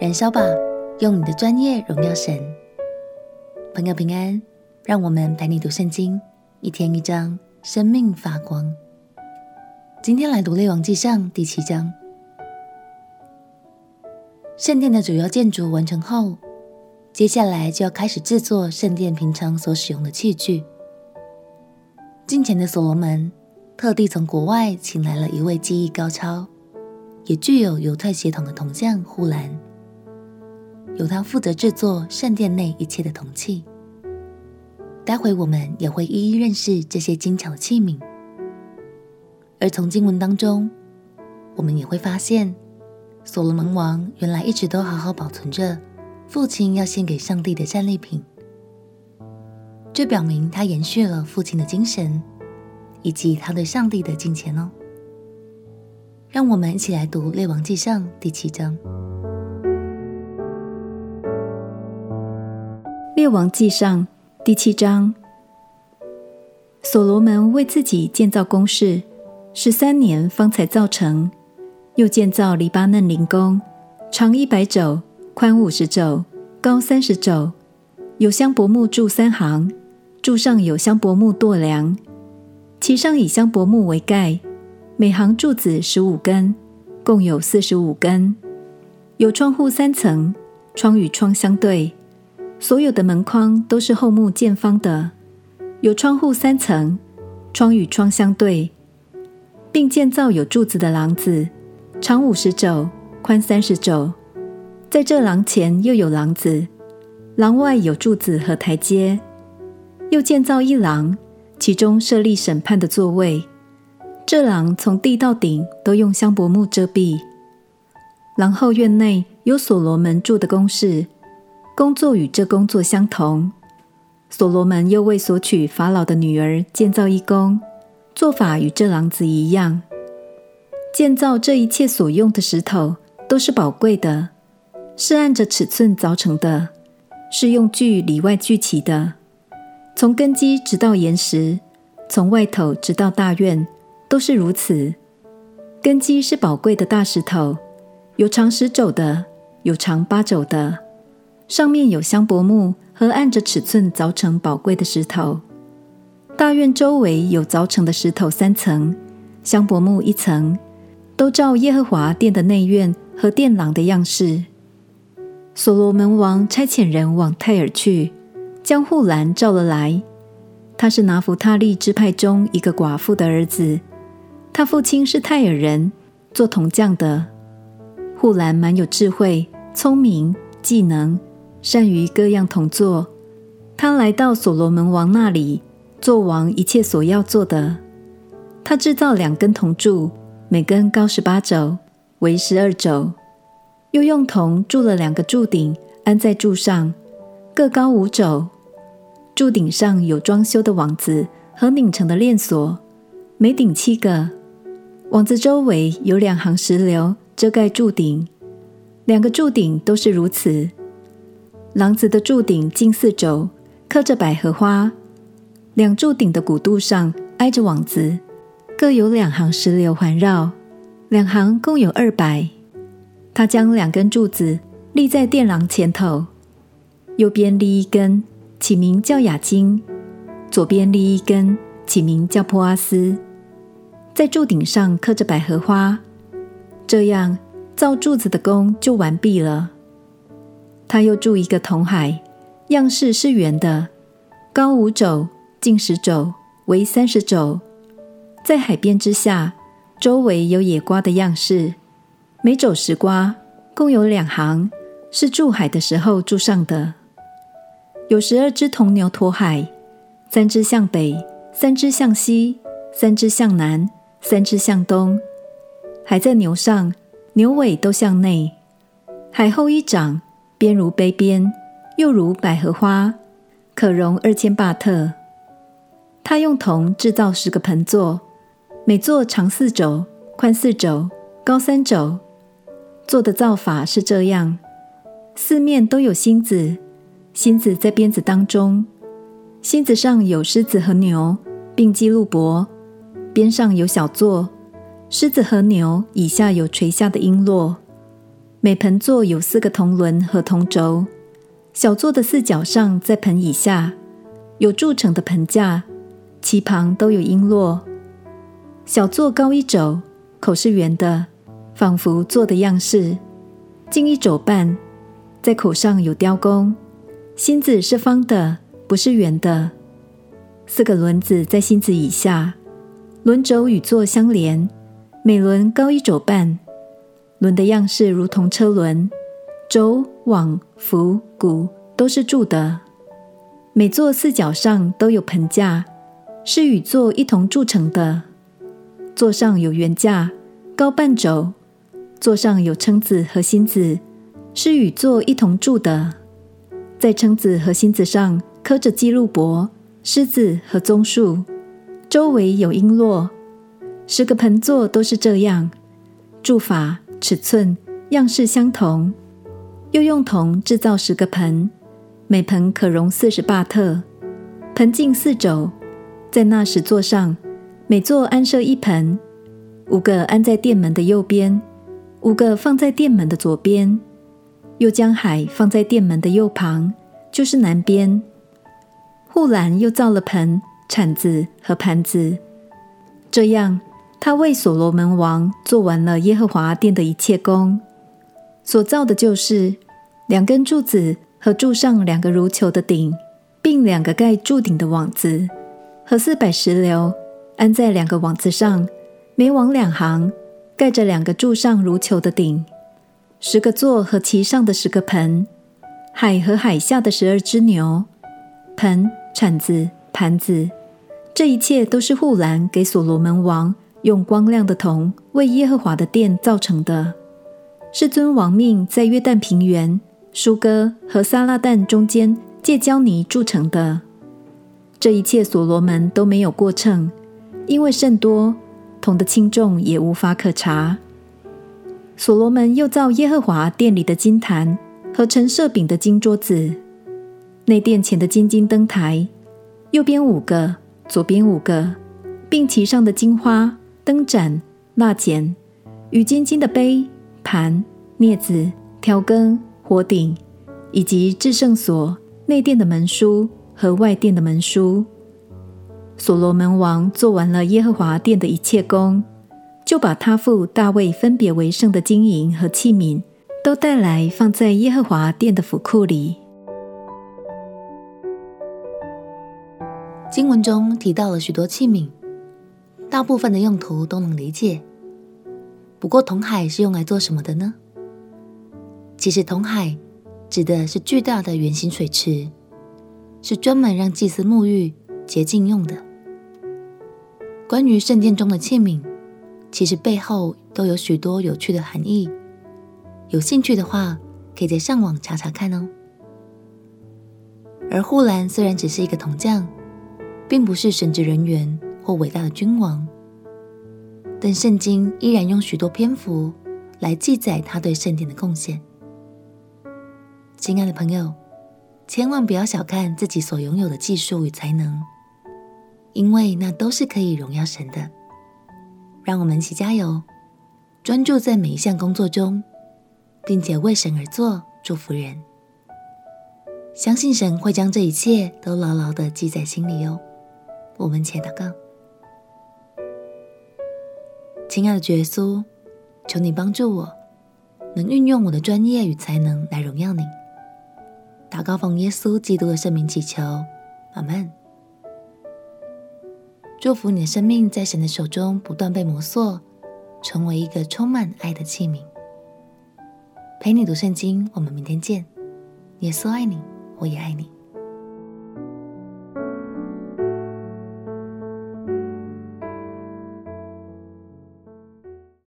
燃烧吧，用你的专业荣耀神。朋友平安，让我们陪你读圣经，一天一章，生命发光。今天来读列王纪上第七章。圣殿的主要建筑完成后，接下来就要开始制作圣殿平常所使用的器具。近前的所罗门特地从国外请来了一位技艺高超，也具有犹太血统的铜匠呼兰，由他负责制作圣殿内一切的铜器。待会我们也会一一认识这些精巧器皿。而从经文当中，我们也会发现，所罗门王原来一直都好好保存着父亲要献给上帝的战利品。这表明他延续了父亲的精神，以及他对上帝的敬虔哦。让我们一起来读《列王纪上》第七章。《列王纪上》第七章，所罗门为自己建造宫室，十三年方才造成，又建造黎巴嫩灵宫，长一百肘，宽五十肘，高三十肘，有香柏木柱三行。柱上有香柏木垛梁，其上以香柏木为盖，每行柱子十五根，共有四十五根。有窗户三层，窗与窗相对，所有的门框都是厚木建方的。有窗户三层，窗与窗相对，并建造有柱子的廊子，长五十肘，宽三十肘。在这廊前又有廊子，廊外有柱子和台阶。又建造一廊，其中设立审判的座位。这廊从地到顶都用香柏木遮蔽。廊后院内有所罗门住的宫室，工作与这工作相同。所罗门又为索取法老的女儿建造一宫，做法与这廊子一样。建造这一切所用的石头都是宝贵的，是按着尺寸凿成的，是用锯里外锯齐的。从根基直到岩石，从外头直到大院，都是如此。根基是宝贵的大石头，有长十肘的，有长八肘的，上面有香柏木和按着尺寸凿成宝贵的石头。大院周围有凿成的石头三层，香柏木一层，都照耶和华殿的内院和殿廊的样式。所罗门王差遣人往泰尔去。将护栏召了来，他是拿弗他利支派中一个寡妇的儿子，他父亲是泰尔人，做铜匠的。护栏蛮有智慧、聪明、技能，善于各样铜作。他来到所罗门王那里，做王一切所要做的。他制造两根铜柱，每根高十八肘，围十二肘，又用铜铸了两个柱顶，安在柱上。各高五肘，柱顶上有装修的网子和拧成的链锁，每顶七个。网子周围有两行石榴遮盖柱顶，两个柱顶都是如此。廊子的柱顶近四轴，刻着百合花。两柱顶的骨肚上挨着网子，各有两行石榴环绕，两行共有二百。他将两根柱子立在殿廊前头。右边立一根，起名叫雅斤；左边立一根，起名叫波阿斯。在柱顶上刻着百合花，这样造柱子的工就完毕了。他又铸一个铜海，样式是圆的，高五肘，径十肘，围三十肘。在海边之下，周围有野瓜的样式，每肘十瓜，共有两行，是铸海的时候铸上的。有十二只铜牛驮海，三只向北，三只向西，三只向南，三只向东。海在牛上，牛尾都向内。海后一掌，边如杯边，又如百合花，可容二千巴特。他用铜制造十个盆座，每座长四肘，宽四肘，高三肘。座的造法是这样：四面都有心子。心子在鞭子当中，心子上有狮子和牛，并基路伯；边上有小座，狮子和牛以下有垂下的璎珞。每盆座有四个铜轮和铜轴，小座的四角上在盆以下有铸成的盆架，其旁都有璎珞。小座高一肘，口是圆的，仿佛座的样式，近一肘半，在口上有雕工。心子是方的，不是圆的。四个轮子在心子以下，轮轴与座相连，每轮高一肘半。轮的样式如同车轮，轴、网、舩、鼓都是铸的。每座四角上都有盆架，是与座一同铸成的。座上有圆架，高半轴；座上有撑子和心子，是与座一同铸的。在撑子和心子上刻着基路伯、狮子和棕树，周围有璎珞。十个盆座都是这样，铸法。尺寸样式相同，又用铜制造十个盆，每盆可容四十巴特，盆径四肘，在那十座上，每座安设一盆，五个安在殿门的右边，五个放在殿门的左边，又将海放在殿门的右旁，就是南边。护栏又造了盆、铲子和盘子，这样。他为所罗门王做完了耶和华殿的一切工，所造的就是两根柱子和柱上两个如球的顶，并两个盖柱顶的网子和四百石榴安在两个网子上，每网两行，盖着两个柱上如球的顶，十个座和其上的十个盆，海和海下的十二只牛，盆、铲子、盘子，这一切都是护栏给所罗门王。用光亮的铜为耶和华的殿造成的，是遵王命在约旦平原、舒哥和撒拉旦中间借胶泥铸成的。这一切所罗门都没有过秤，因为甚多，铜的轻重也无法可查。所罗门又造耶和华殿里的金坛和陈设饼的金桌子，内殿前的金金灯台，右边五个，左边五个，并其上的金花。灯盏、蜡剪与金金的杯、盘、镊子、调羹、火鼎，以及至圣所内殿的门书和外殿的门书。所罗门王做完了耶和华殿的一切工，就把他父大卫分别为圣的金银和器皿都带来，放在耶和华殿的府库里。经文中提到了许多器皿。大部分的用途都能理解，不过铜海是用来做什么的呢？其实铜海指的是巨大的圆形水池，是专门让祭司沐浴洁净用的。关于圣殿中的器皿，其实背后都有许多有趣的含义。有兴趣的话，可以在上网查查看哦。而护栏虽然只是一个铜匠，并不是神职人员。或伟大的君王，但圣经依然用许多篇幅来记载他对圣殿的贡献。亲爱的朋友，千万不要小看自己所拥有的技术与才能，因为那都是可以荣耀神的。让我们一起加油，专注在每一项工作中，并且为神而做，祝福人。相信神会将这一切都牢牢的记在心里哦。我们且祷告。亲爱的耶稣，求你帮助我，能运用我的专业与才能来荣耀你。祷告奉耶稣基督的圣名祈求，阿门。祝福你的生命在神的手中不断被磨塑，成为一个充满爱的器皿。陪你读圣经，我们明天见。耶稣爱你，我也爱你。